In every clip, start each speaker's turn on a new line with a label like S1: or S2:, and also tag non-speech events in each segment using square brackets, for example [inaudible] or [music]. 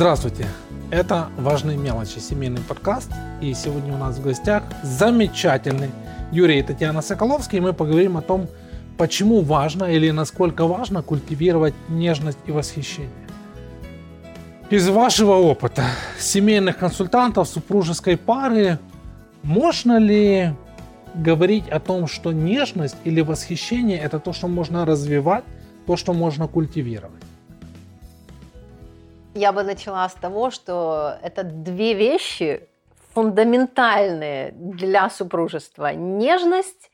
S1: Здравствуйте! Это «Важные мелочи» семейный подкаст. И сегодня у нас в гостях замечательный Юрий и Татьяна Соколовские. И мы поговорим о том, почему важно или насколько важно культивировать нежность и восхищение. Из вашего опыта семейных консультантов супружеской пары можно ли говорить о том, что нежность или восхищение – это то, что можно развивать, то, что можно культивировать?
S2: Я бы начала с того, что это две вещи фундаментальные для супружества. Нежность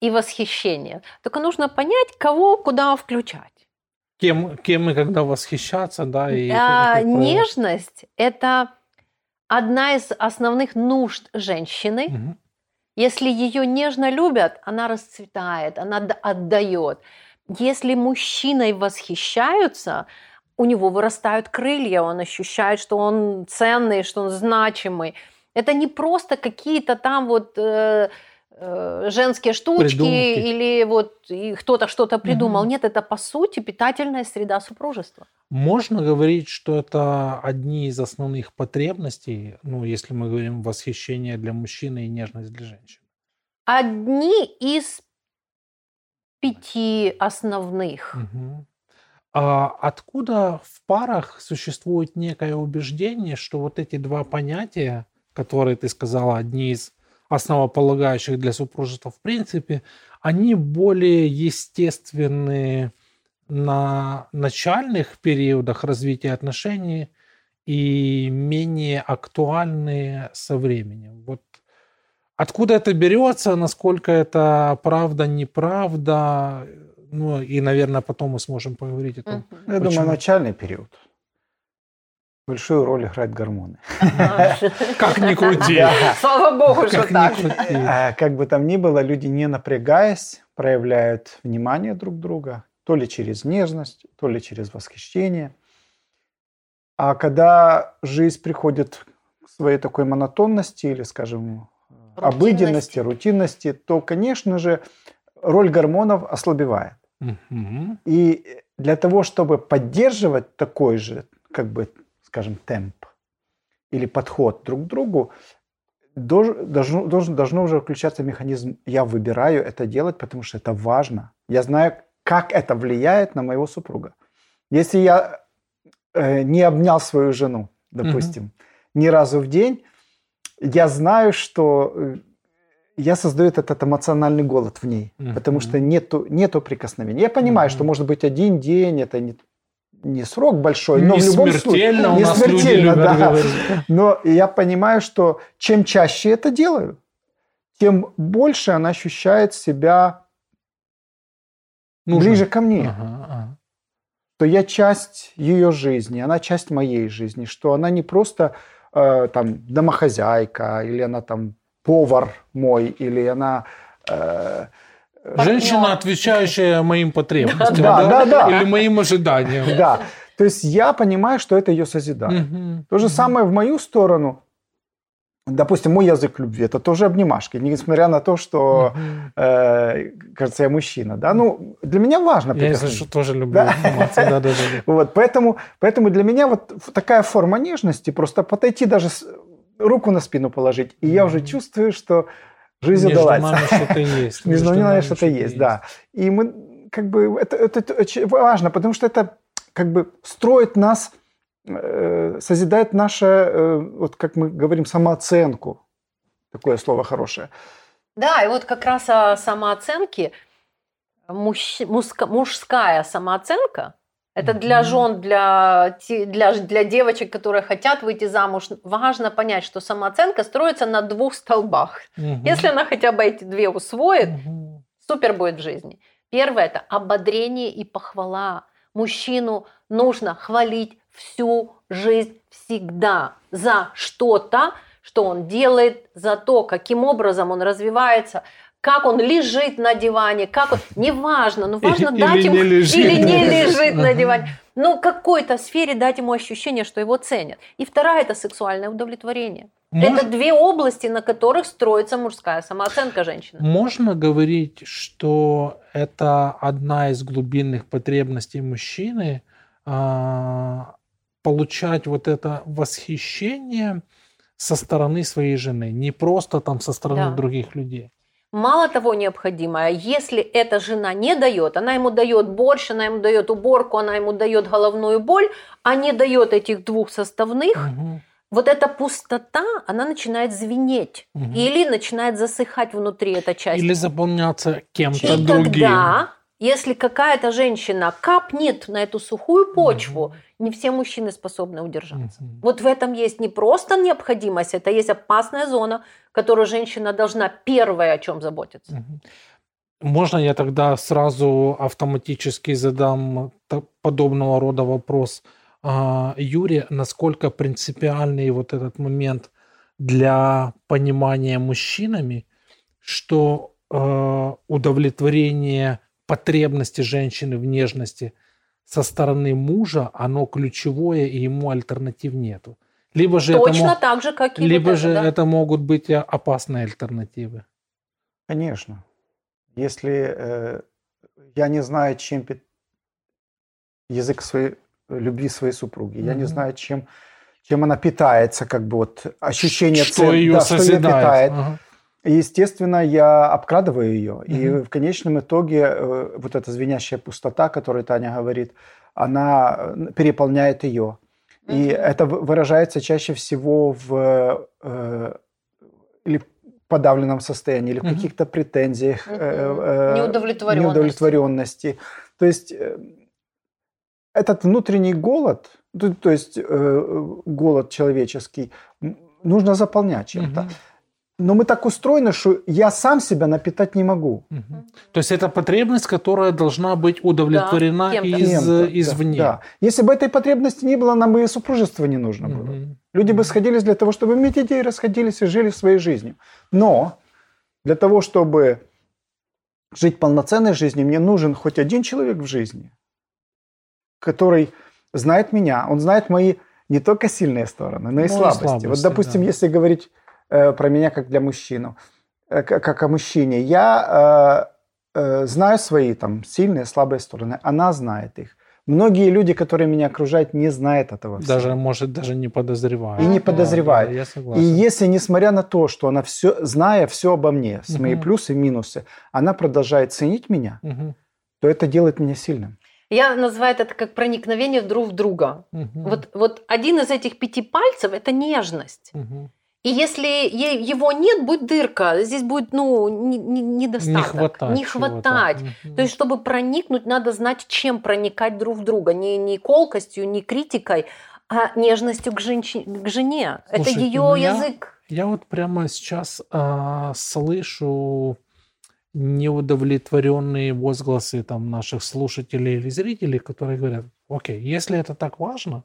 S2: и восхищение. Только нужно понять, кого куда включать.
S1: Кем, кем и когда восхищаться, да? И,
S2: а, нежность – это одна из основных нужд женщины. Угу. Если ее нежно любят, она расцветает, она отдает. Если мужчиной восхищаются, у него вырастают крылья, он ощущает, что он ценный, что он значимый. Это не просто какие-то там вот э, э, женские штучки Придумки. или вот кто-то что-то придумал. Угу. Нет, это по сути питательная среда супружества.
S1: Можно говорить, что это одни из основных потребностей, ну, если мы говорим восхищение для мужчины и нежность для женщины?
S2: Одни из пяти основных.
S1: Угу. А откуда в парах существует некое убеждение, что вот эти два понятия, которые ты сказала, одни из основополагающих для супружества в принципе, они более естественные на начальных периодах развития отношений и менее актуальные со временем. Вот откуда это берется, насколько это правда, неправда, ну и, наверное, потом мы сможем поговорить о том.
S3: Угу. Я почему. думаю, начальный период. Большую роль играют гормоны.
S1: Как ни крути.
S2: Слава богу, что так.
S3: А, как бы там ни было, люди, не напрягаясь, проявляют внимание друг друга, то ли через нежность, то ли через восхищение. А когда жизнь приходит к своей такой монотонности или, скажем, обыденности, рутинности, то, конечно же, роль гормонов ослабевает. Угу. И для того, чтобы поддерживать такой же, как бы, скажем, темп или подход друг к другу, должен, должен, должно уже включаться механизм «я выбираю это делать, потому что это важно». Я знаю, как это влияет на моего супруга. Если я э, не обнял свою жену, допустим, угу. ни разу в день, я знаю, что э, я создаю этот эмоциональный голод в ней, mm-hmm. потому что нету, нету прикосновения. Я понимаю, mm-hmm. что может быть один день, это не, не срок большой, но
S1: не
S3: в любом
S1: случае...
S3: Не
S1: смертельно, да.
S3: Но я понимаю, что чем чаще это делаю, тем больше она ощущает себя Нужно. ближе ко мне. Ага, ага. Что я часть ее жизни, она часть моей жизни, что она не просто э, там домохозяйка или она там повар мой, или она... Э,
S1: Женщина, отвечающая моим потребностям, да, да, да, да. или моим ожиданиям.
S3: Да, то есть я понимаю, что это ее созидание. Угу, То же самое в мою сторону. Допустим, мой язык любви это тоже обнимашки, несмотря на то, что, э, кажется, я мужчина. Да? Ну, для меня важно.
S1: Я, если что, тоже люблю да? обниматься. Да, да, да. [laughs]
S3: Вот, поэтому, поэтому для меня вот такая форма нежности, просто подойти даже руку на спину положить, и я уже чувствую, что жизнь
S1: Между
S3: удалась.
S1: Нами что-то есть.
S3: Между, Между нами что-то есть, есть, да. И мы как бы это, это, это очень важно, потому что это как бы строит нас, э, созидает наше, э, вот как мы говорим, самооценку. Такое слово хорошее.
S2: Да, и вот как раз о самооценке, муж, мужская самооценка – это для жен, для, для, для девочек, которые хотят выйти замуж, важно понять, что самооценка строится на двух столбах. Угу. Если она хотя бы эти две усвоит, угу. супер будет в жизни. Первое – это ободрение и похвала. Мужчину нужно хвалить всю жизнь всегда за что-то, что он делает, за то, каким образом он развивается – как он лежит на диване, как он, неважно, но важно
S1: или,
S2: дать
S1: или ему, не лежит.
S2: или не лежит на диване, ну какой-то сфере дать ему ощущение, что его ценят. И вторая это сексуальное удовлетворение. Может... Это две области, на которых строится мужская самооценка женщины.
S1: Можно говорить, что это одна из глубинных потребностей мужчины а, получать вот это восхищение со стороны своей жены, не просто там со стороны
S2: Да.
S1: других людей.
S2: Мало того необходимое, если эта жена не дает, она ему дает борщ, она ему дает уборку, она ему дает головную боль, а не дает этих двух составных,
S1: Мгм.
S2: вот эта пустота, она начинает звенеть
S1: Мгм.
S2: или начинает засыхать внутри эта часть.
S1: Или заполняться кем-то другим.
S2: тогда, если какая-то женщина капнет на эту сухую почву, не все мужчины способны удержаться.
S1: Мгм.
S2: Вот в этом есть не просто необходимость, это есть опасная зона, которую женщина должна первая о чем заботиться.
S1: Мгм. Можно я тогда сразу автоматически задам подобного рода вопрос а, Юре, насколько принципиальный вот этот момент для понимания мужчинами, что э, удовлетворение потребности женщины в нежности со стороны мужа, оно ключевое, и ему альтернатив нету. Либо же, это,
S2: Точно
S1: мо-
S2: так же, как и вот
S1: либо
S2: это,
S1: же
S2: да.
S1: это могут быть и опасные альтернативы.
S3: Конечно. Если э, я не знаю, чем пи- язык своей любви своей супруги, я не знаю, чем, чем она питается, как бы вот ощущение
S1: что
S3: цен-
S1: ее
S3: да, что её
S1: созидает.
S3: питает.
S1: Ага.
S3: И, естественно, я обкрадываю ее. И
S1: Мгм.
S3: в конечном итоге э, вот эта звенящая пустота, которую Таня говорит, она э, переполняет ее. И
S2: Мгм.
S3: это вы- выражается чаще всего в э, или в подавленном состоянии, или в
S1: Мгм.
S3: каких-то претензиях, э, э,
S2: Неудовлетворенности.
S3: неудовлетворенности. То есть э, этот внутренний голод, то, то есть э, голод человеческий, нужно заполнять чем-то.
S1: Мгм.
S3: Но мы так устроены, что я сам себя напитать не могу.
S1: Мгм. То есть это потребность, которая должна быть удовлетворена
S2: кем-то.
S1: из,
S3: Кем-то,
S1: извне.
S3: Да, да. Если бы этой потребности не было, нам и супружества не нужно было.
S1: Мгм.
S3: Люди бы сходились для того, чтобы иметь детей, расходились и жили своей жизнью. Но для того, чтобы жить полноценной жизнью, мне нужен хоть один человек в жизни, который знает меня, он знает мои не только сильные стороны, но и
S1: Ну и
S3: слабости.
S1: слабости,
S3: Вот, допустим,
S1: да.
S3: если говорить про меня как для мужчину, э, как о мужчине, я э, э, знаю свои там сильные, слабые стороны, она знает их. Многие люди, которые меня окружают, не знают этого. всего.
S1: Даже, может, даже не подозревая.
S3: И не подозревают.
S1: я
S3: И
S1: согласен.
S3: если, несмотря на то, что она все, зная все обо мне, с мои
S1: Мгм.
S3: плюсы и минусы, она продолжает ценить меня,
S1: Мгм.
S3: то это делает меня сильным.
S2: Я называю это как проникновение друг в друга.
S1: Мгм.
S2: Вот, вот один из этих пяти пальцев – это нежность.
S1: Мгм.
S2: И если его нет, будет дырка, здесь будет ну, не- не- недостаток.
S1: Не хватать.
S2: Не хватать. То есть, чтобы проникнуть, надо знать, чем проникать друг в друга. Не, не колкостью, не критикой, а нежностью к, женщи- к жене. это
S1: Слушайте,
S2: ее
S1: ну я-
S2: язык.
S1: Я вот прямо сейчас а, слышу неудовлетворенные возгласы там наших слушателей или зрителей, которые говорят, окей, если это так важно,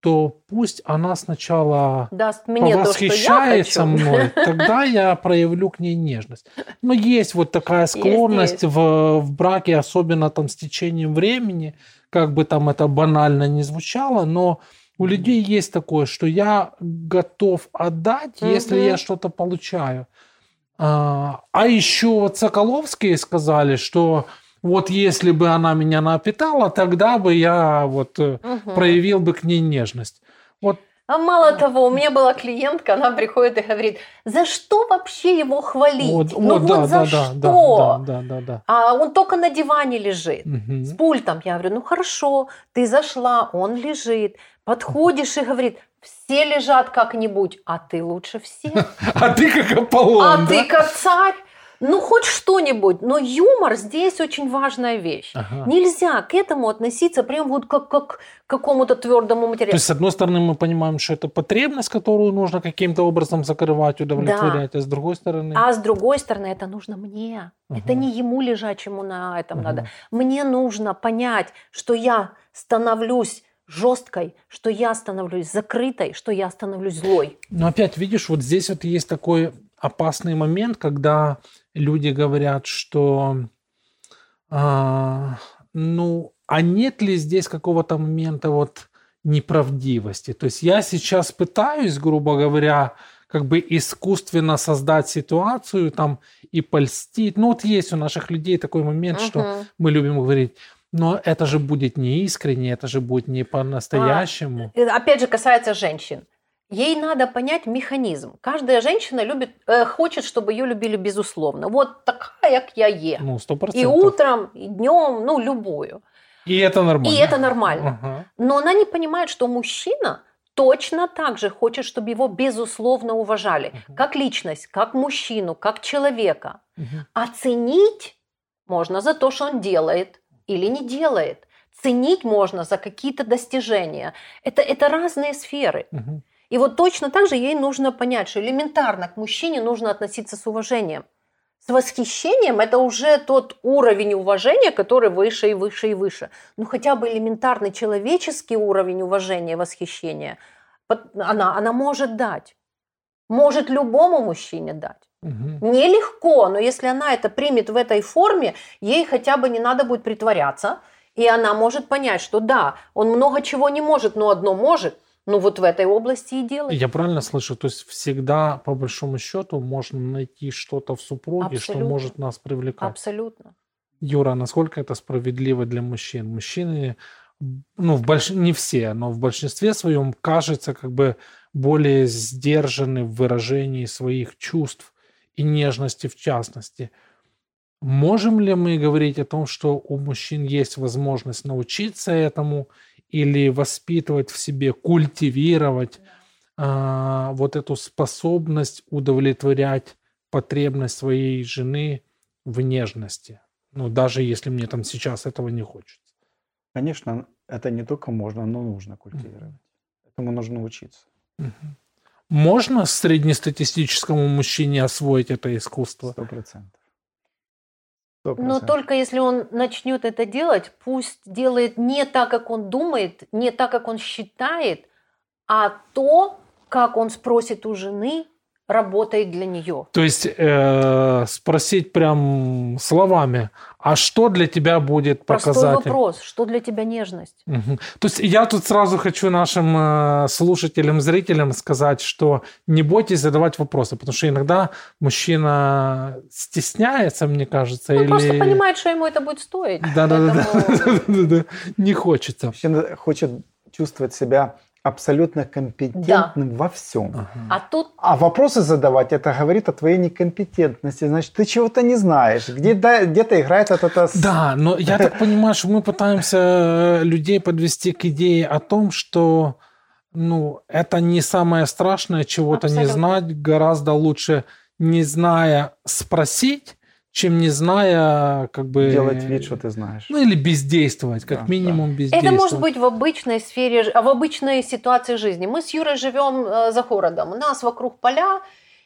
S1: то пусть она сначала
S2: Даст мне то, что я
S1: восхищается
S2: хочу.
S1: мной, тогда я проявлю к ней нежность. Но есть вот такая склонность
S2: есть.
S1: В, в браке, особенно там с течением времени, как бы там это банально не звучало, но у людей есть такое, что я готов отдать, если я что-то получаю. А, а еще вот Соколовские сказали, что вот если бы она меня напитала, тогда бы я вот
S2: Мгм.
S1: проявил бы к ней нежность. Вот
S2: А мало того, у меня была клиентка, она приходит и говорит, за что вообще его хвалить?
S1: Вот,
S2: ну
S1: вот,
S2: вот
S1: да,
S2: за
S1: да,
S2: что?
S1: да, да, да, да, да.
S2: А он только на диване лежит.
S1: Мгм.
S2: С пультом. Я говорю, ну хорошо, ты зашла, он лежит. Подходишь и говорит, все лежат как-нибудь, а ты лучше всех. [laughs]
S1: А ты как Аполлон,
S2: А ты как царь. Ну, хоть что-нибудь. Но юмор здесь очень важная вещь.
S1: Ага.
S2: Нельзя к этому относиться прям вот как, как к какому-то твердому
S1: То
S2: материалу.
S1: есть, с одной стороны, мы понимаем, что это потребность, которую нужно каким-то образом закрывать, удовлетворять, а с другой стороны...
S2: А с другой стороны, это нужно мне. Это
S1: Ага.
S2: не ему лежачему на этом
S1: Ага.
S2: надо. Мне нужно понять, что я становлюсь жесткой, что я становлюсь закрытой, что я становлюсь злой.
S1: Но опять, видишь, вот здесь вот есть такой опасный момент, когда люди говорят, что а, ну, а нет ли здесь какого-то момента вот неправдивости? То есть я сейчас пытаюсь, грубо говоря, как бы искусственно создать ситуацию там и польстить. Ну вот есть у наших людей такой момент, что
S2: Мгм.
S1: мы любим говорить, Но это же будет не искренне, это же будет не по-настоящему.
S2: А, опять же, касается женщин. Ей надо понять механизм. Каждая женщина любит, э, хочет, чтобы ее любили безусловно. Вот такая, как я е.
S1: Ну, сто
S2: И
S1: процентов.
S2: утром, и днем, ну, любую.
S1: И это нормально.
S2: И это нормально.
S1: Ага.
S2: Но она не понимает, что мужчина точно так же хочет, чтобы его безусловно уважали.
S1: Мгм.
S2: Как личность, как мужчину, как человека.
S1: Мгм.
S2: Оценить можно за то, что он делает или не делает. Ценить можно за какие-то достижения. Это, это разные сферы.
S1: Мгм.
S2: И вот точно так же ей нужно понять, что элементарно к мужчине нужно относиться с уважением. С восхищением это уже тот уровень уважения, который выше и выше и выше. Ну хотя бы элементарный человеческий уровень уважения восхищения она, она может дать. Может любому мужчине дать.
S1: Мгм.
S2: Нелегко, но если она это примет в этой форме, ей хотя бы не надо будет притворяться, и она может понять, что да, он много чего не может, но одно может, ну вот в этой области и делает.
S1: Я правильно слышу? То есть всегда, по большому счету, можно найти что-то в супруге, что
S2: Абсолютно.
S1: может нас привлекать.
S2: Абсолютно.
S1: Юра, насколько это справедливо для мужчин? Мужчины, ну, в больш... не все, но в большинстве своем кажется как бы более сдержаны в выражении своих чувств и нежности в частности. Можем ли мы говорить о том, что у мужчин есть возможность научиться этому или воспитывать в себе, культивировать а, вот эту способность удовлетворять потребность своей жены в нежности? Ну, даже если мне там сейчас этого не хочется.
S3: Конечно, это не только можно, но нужно культивировать. Этому нужно учиться.
S1: Мгм. Можно среднестатистическому мужчине освоить это искусство?
S3: Сто процентов. Сто
S2: Но
S3: процентов.
S2: только если он начнет это делать, пусть делает не так, как он думает, не так, как он считает, а то, как он спросит у жены, работает для нее.
S1: То есть э, спросить прям словами, а что для тебя будет
S2: Простой
S1: показатель?
S2: вопрос, что для тебя нежность?
S1: Мгм. То есть я тут сразу хочу нашим э, слушателям, зрителям сказать, что не бойтесь задавать вопросы, потому что иногда мужчина стесняется, мне кажется,
S2: Он
S1: или...
S2: просто понимает, что ему это будет стоить. [laughs]
S1: Да-да-да,
S2: Поэтому-
S1: не хочется.
S3: Мужчина хочет чувствовать себя абсолютно компетентным во всем.
S1: Ага.
S2: А тут
S3: А вопросы задавать, это говорит о твоей некомпетентности. Значит, ты чего-то не знаешь. Где-то, где-то играет вот это...
S1: Да, но я так [laughs] понимаю, что мы пытаемся э, людей подвести к идее о том, что ну, это не самое страшное чего-то не знать. Гораздо лучше, не зная, спросить, чем не зная, как бы...
S3: Делать вид, что ты знаешь.
S1: Ну, или бездействовать, как
S3: Да,
S1: минимум
S2: это
S1: бездействовать.
S2: может быть в обычной сфере, в обычной ситуации жизни. Мы с Юрой живем э, за городом, у нас вокруг поля,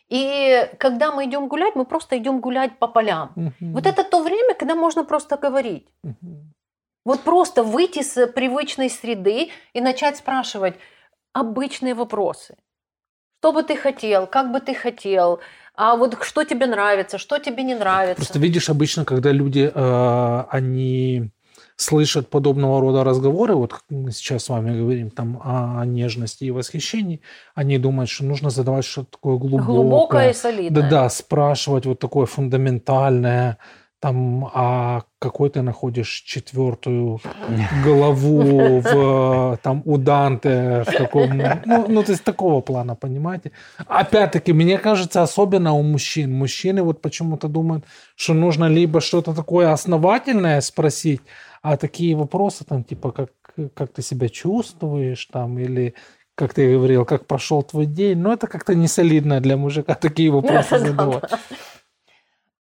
S2: и когда мы идем гулять, мы просто идем гулять по полям.
S1: Мгм.
S2: Вот это то время, когда можно просто говорить.
S1: Мгм.
S2: Вот просто выйти с привычной среды и начать спрашивать обычные вопросы. Что бы ты хотел, как бы ты хотел, а вот что тебе нравится, что тебе не нравится.
S1: Просто видишь, обычно, когда люди, э, они слышат подобного рода разговоры, вот как мы сейчас с вами говорим там о нежности и восхищении, они думают, что нужно задавать что-то такое глубокое.
S2: Глубокое и солидное.
S1: Да-да, спрашивать вот такое фундаментальное, там, а какой ты находишь четвертую [laughs] голову в, там, у Данте, в каком, ну, ну, то есть такого плана, понимаете? Опять-таки, мне кажется, особенно у мужчин. Мужчины вот почему-то думают, что нужно либо что-то такое основательное спросить, а такие вопросы, там, типа, как, как ты себя чувствуешь, там, или как ты говорил, как прошел твой день, ну, это как-то не солидно для мужика такие вопросы [laughs] задавать.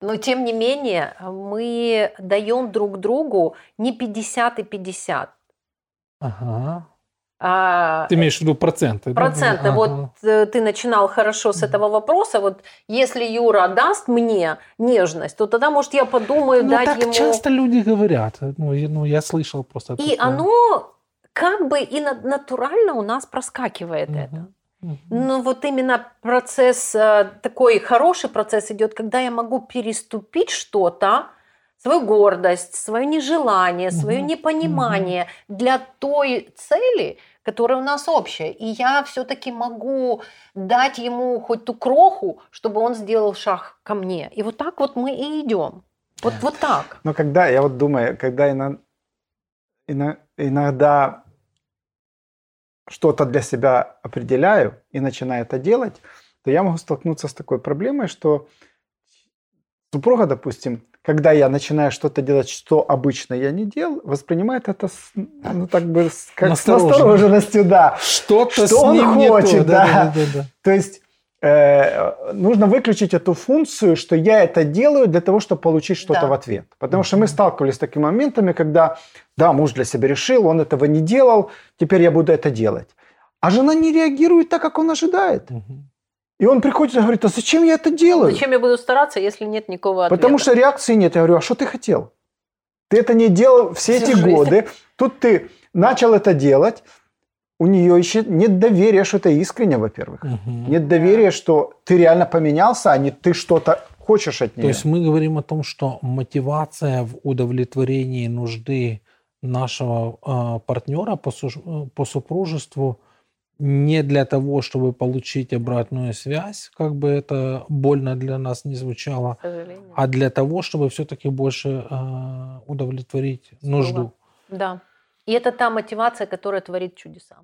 S2: Но тем не менее, мы даем друг другу не 50 и 50.
S1: Ага.
S2: А
S1: Ты имеешь в виду проценты? да?
S2: проценты.
S1: Ага.
S2: Вот э, ты начинал хорошо с этого вопроса. Вот если Юра даст мне нежность, то тогда, может, я подумаю
S1: Ну,
S2: дать
S1: так
S2: ему...
S1: часто люди говорят. Ну, я, ну, я слышал просто
S2: И
S1: такое.
S2: оно как бы и на- натурально у нас проскакивает
S1: Мгм.
S2: это.
S1: Мгм.
S2: Но вот именно процесс, э, такой хороший процесс идет, когда я могу переступить что-то, свою гордость, свое нежелание, свое
S1: Мгм.
S2: непонимание для той цели, которая у нас общая. И я все-таки могу дать ему хоть ту кроху, чтобы он сделал шаг ко мне. И вот так вот мы и идем. Вот, вот так.
S3: Но когда, я вот думаю, когда на- иногда что-то для себя определяю и начинаю это делать, то я могу столкнуться с такой проблемой, что супруга, допустим, когда я начинаю что-то делать, что обычно я не делал, воспринимает это с, ну, так бы, с, как с настороженностью, да.
S1: Что-то что он хочет,
S3: да. Да, да, да. То есть э, нужно выключить эту функцию, что я это делаю для того, чтобы получить что-то да. в ответ. Потому что мы сталкивались с такими моментами, когда, да, муж для себя решил, он этого не делал, теперь я буду это делать. А жена не реагирует так, как он ожидает. Угу. И он приходит и говорит, а зачем я это делаю?
S2: Зачем я буду стараться, если нет никакого ответа?
S3: Потому что реакции нет. Я говорю, а что ты хотел? Ты это не делал все, все эти жизнь. годы. Тут ты начал это делать. У нее еще нет доверия, что это искренне, во-первых. Угу. Нет доверия, что ты реально поменялся, а не ты что-то хочешь от нее.
S1: То есть мы говорим о том, что мотивация в удовлетворении нужды нашего э, партнера по, су- по супружеству – не для того, чтобы получить обратную связь, как бы это больно для нас не звучало, а для того, чтобы все-таки больше э, удовлетворить Слово. нужду.
S2: Да. И это та мотивация, которая творит чудеса.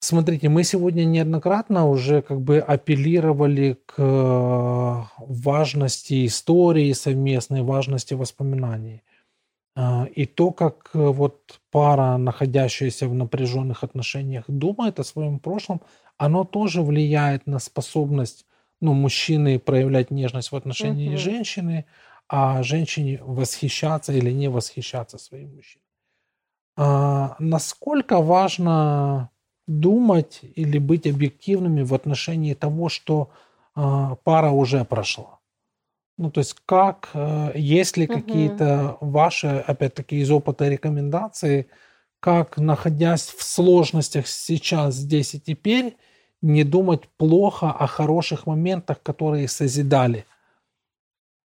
S1: Смотрите, мы сегодня неоднократно уже как бы апеллировали к э, важности истории совместной, важности воспоминаний. А, и то, как э, вот пара, находящаяся в напряженных отношениях, думает о своем прошлом, оно тоже влияет на способность ну, мужчины проявлять нежность в отношении угу. женщины, а женщине восхищаться или не восхищаться своим мужчиной. А, насколько важно думать или быть объективными в отношении того, что а, пара уже прошла? Ну, то есть как, э, есть ли какие-то ваши, опять-таки, из опыта рекомендации, как, находясь в сложностях сейчас, здесь и теперь, не думать плохо о хороших моментах, которые созидали?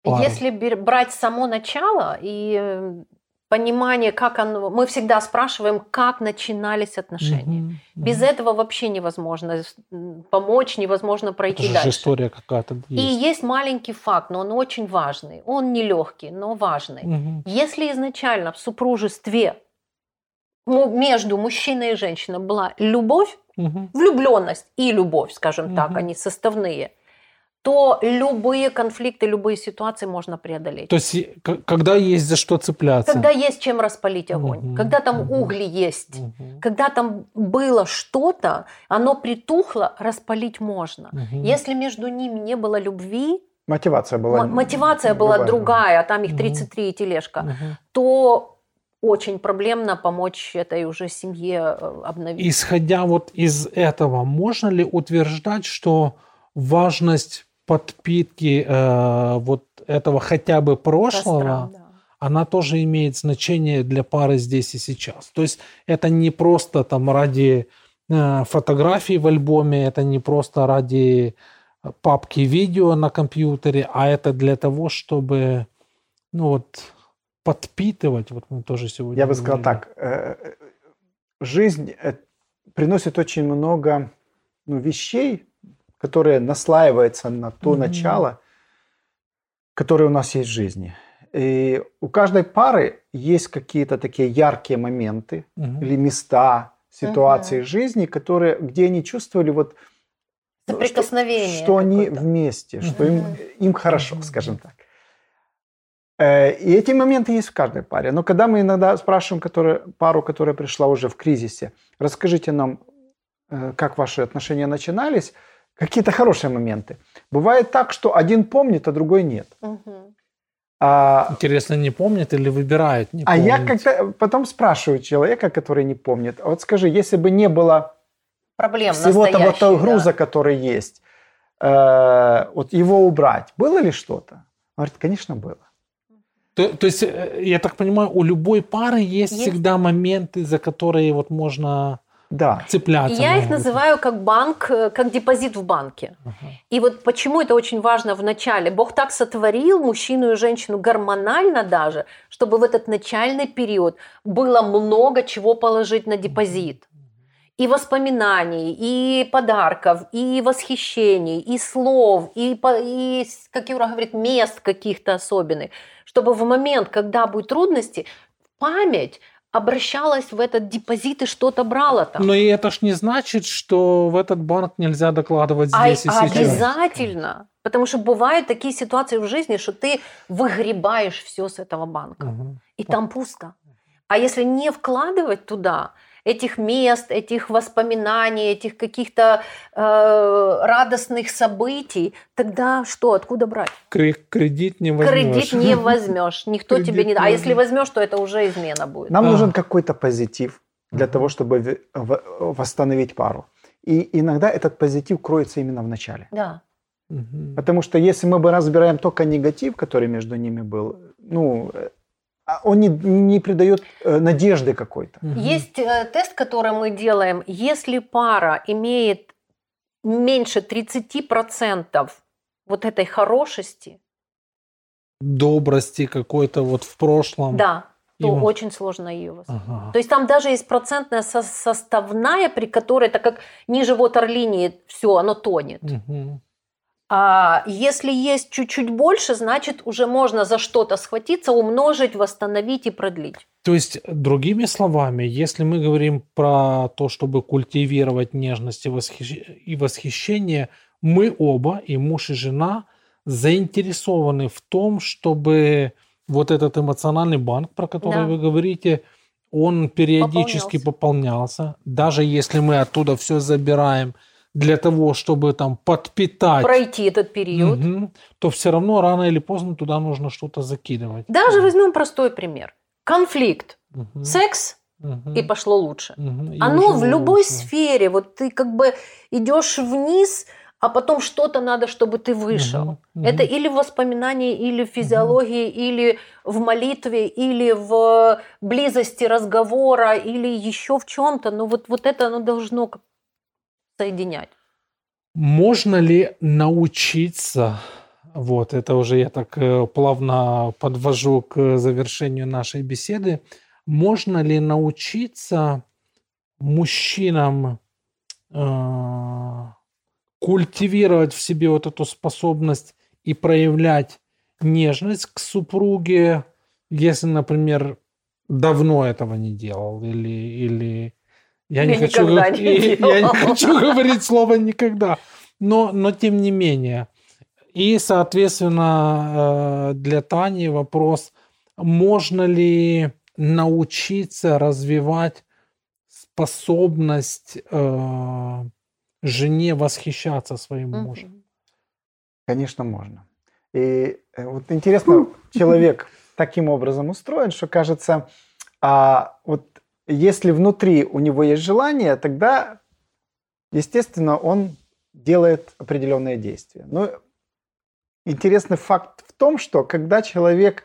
S2: Пару. Если брать само начало и э, понимание, как оно... Мы всегда спрашиваем, как начинались отношения. Угу, Без угу. этого вообще невозможно помочь, невозможно пройти Это дальше.
S1: история какая-то
S2: есть. И есть маленький факт, но он очень важный. Он не легкий, но важный. Угу. Если изначально в супружестве между мужчиной и женщиной была любовь, угу. влюбленность и любовь, скажем угу. так, они составные – то любые конфликты, любые ситуации можно преодолеть.
S1: То есть, когда есть за что цепляться.
S2: Когда есть чем распалить огонь, угу, когда там угу, угли есть, угу. когда там было что-то, оно притухло, распалить можно. Угу. Если между ними не было любви,
S3: мотивация была,
S2: мотивация была другая, а там их 33 угу. тележка, угу. то очень проблемно помочь этой уже семье э, обновить.
S1: Исходя вот из этого, можно ли утверждать, что важность подпитки э, вот этого хотя бы прошлого, Простран, да. она тоже имеет значение для пары здесь и сейчас. То есть это не просто там ради э, фотографий в альбоме, это не просто ради папки видео на компьютере, а это для того, чтобы ну вот подпитывать. Вот мы тоже сегодня.
S3: Я бы сказал так: э, жизнь э, приносит очень много ну, вещей, которое наслаивается на то mm-hmm. начало, которое у нас есть в жизни. И у каждой пары есть какие-то такие яркие моменты mm-hmm. или места, ситуации mm-hmm. жизни, которые, где они чувствовали вот
S2: соприкосновение,
S3: что, что они вместе, mm-hmm. что им, им хорошо, mm-hmm. скажем так. Э, и эти моменты есть в каждой паре. Но когда мы иногда спрашиваем которая, пару, которая пришла уже в кризисе, расскажите нам, э, как ваши отношения начинались, какие-то хорошие моменты. Бывает так, что один помнит, а другой нет.
S1: Угу. А, Интересно, не помнит или выбирает не
S3: А помнить? я как-то потом спрашиваю человека, который не помнит, а вот скажи, если бы не было
S2: Проблем
S3: всего того, того груза, да. который есть, э, вот его убрать, было ли что-то? Он говорит, конечно, было.
S1: То, то есть, э, я так понимаю, у любой пары есть, есть всегда моменты, за которые вот можно
S3: да.
S1: цепляться.
S2: Я их называю как банк, э, как депозит в банке. Uh-huh. И вот почему это очень важно в начале. Бог так сотворил мужчину и женщину гормонально даже, чтобы в этот начальный период было много чего положить на депозит. И воспоминаний, и подарков, и восхищений, и слов, и, и как Юра говорит, мест каких-то особенных. Чтобы в момент, когда будут трудности, память обращалась в этот депозит и что-то брала там.
S1: Но и это ж не значит, что в этот банк нельзя докладывать
S2: А,
S1: здесь и сейчас.
S2: обязательно. Потому что бывают такие ситуации в жизни, что ты выгребаешь все с этого банка.
S1: Мгм.
S2: И там пусто. А если не вкладывать туда этих мест, этих воспоминаний, этих каких-то э, радостных событий, тогда что, откуда брать?
S1: Кре- Кредит не возьмешь.
S2: Кредит не [laughs] возьмешь, никто
S1: Кредит
S2: тебе не... А если
S1: возьмешь.
S2: то это уже измена будет.
S3: Нам
S1: А.
S3: нужен какой-то позитив для
S1: Мгм.
S3: того, чтобы в- в- восстановить пару. И иногда этот позитив кроется именно в начале.
S2: Да.
S3: Потому что если мы бы разбираем только негатив, который между ними был, ну, э, он не, не придает э, надежды какой-то.
S2: Есть э, тест, который мы делаем. Если пара имеет меньше 30% вот этой хорошести,
S1: Добрости какой-то вот в прошлом.
S2: да, то
S1: Им-
S2: очень сложно ее восстановить.
S1: Ага.
S2: То есть там даже есть процентная со- составная, при которой, так как ниже ватерлинии все, оно тонет.
S1: Мгм.
S2: А если есть чуть-чуть больше, значит уже можно за что-то схватиться, умножить, восстановить и продлить.
S1: То есть, другими словами, если мы говорим про то, чтобы культивировать нежность и восхищ- и восхищение, мы оба, и муж, и жена, заинтересованы в том, чтобы вот этот эмоциональный банк, про который
S2: Да.
S1: вы говорите, он периодически
S2: Пополнялся.
S1: пополнялся, даже если мы оттуда все забираем для того, чтобы там подпитать,
S2: Пройти этот период.
S1: Мгм. то все равно рано или поздно туда нужно что-то закидывать.
S2: Даже возьмем простой пример. Конфликт,
S1: Мгм.
S2: секс,
S1: Мгм.
S2: и пошло лучше.
S1: Мгм. И
S2: Оно в любой
S1: лучше.
S2: сфере. Вот ты как бы идешь вниз, а потом что-то надо, чтобы ты вышел.
S1: Мгм, мгм.
S2: Это или в воспоминании, или в физиологии, или в молитве, или в близости разговора, или еще в чем-то. Но вот, вот это оно должно соединять.
S1: Можно ли научиться, вот это уже я так э, плавно подвожу к завершению нашей беседы, можно ли научиться мужчинам э, культивировать в себе вот эту способность и проявлять нежность к супруге, если, например, давно этого не делал или или я не хочу
S2: никогда не [laughs]
S1: я не хочу говорить слово никогда, но но тем не менее и соответственно э, для Тани вопрос: можно ли научиться развивать способность э, жене восхищаться своим мужем?
S3: Конечно, можно. И э, вот интересно, человек таким образом устроен, что кажется, а, вот если внутри у него есть желание, тогда, естественно, он делает определенные действия. Но интересный факт в том, что когда человек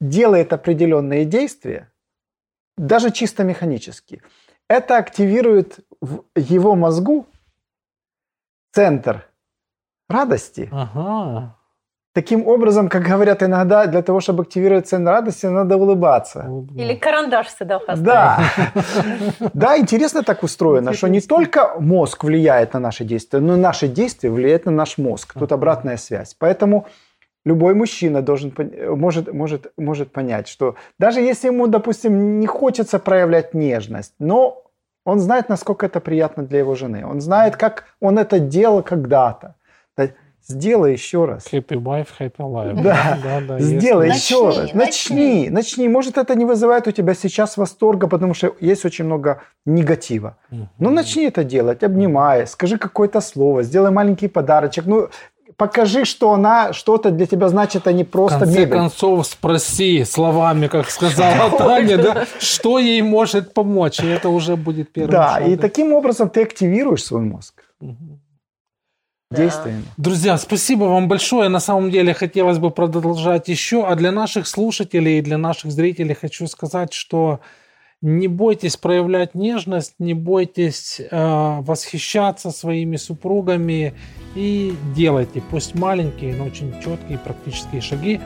S3: делает определенные действия, даже чисто механически, это активирует в его мозгу центр радости,
S1: Ага.
S3: Таким образом, как говорят иногда, для того, чтобы активировать центр радости, надо улыбаться.
S2: Или карандаш всегда оставить.
S3: Да. [laughs] Да, интересно так устроено, что не только мозг влияет на наши действия, но и наши действия влияют на наш мозг. Тут обратная связь. Поэтому любой мужчина должен, может, может, может понять, что даже если ему, допустим, не хочется проявлять нежность, но он знает, насколько это приятно для его жены. Он знает, как он это делал когда-то. Сделай еще раз.
S1: Happy wife, happy life.
S3: Да.
S1: да, да
S3: Сделай
S1: если-
S3: еще
S2: Начни,
S3: раз. Начни, начни. Может, это не вызывает у тебя сейчас восторга, потому что есть очень много негатива.
S1: Мгм.
S3: Ну, начни это делать, обнимай, скажи какое-то слово, сделай маленький подарочек. Ну, покажи, что она что-то для тебя значит, а не
S1: В
S3: просто
S1: конце
S3: мебель.
S1: концов, спроси словами, как сказала [laughs] Таня, да, что ей может помочь, и это уже будет первым
S3: Да,
S1: шагом.
S3: и таким образом ты активируешь свой мозг
S1: Мгм.
S3: Действиями.
S1: Друзья, спасибо вам большое. На самом деле хотелось бы продолжать еще. А для наших слушателей и для наших зрителей хочу сказать, что не бойтесь проявлять нежность, не бойтесь э, восхищаться своими супругами и делайте, пусть маленькие, но очень четкие практические шаги.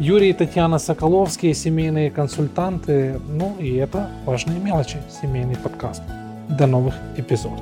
S1: Юрий и Татьяна Соколовские, семейные консультанты. Ну и это важные мелочи, семейный подкаст. До новых эпизодов.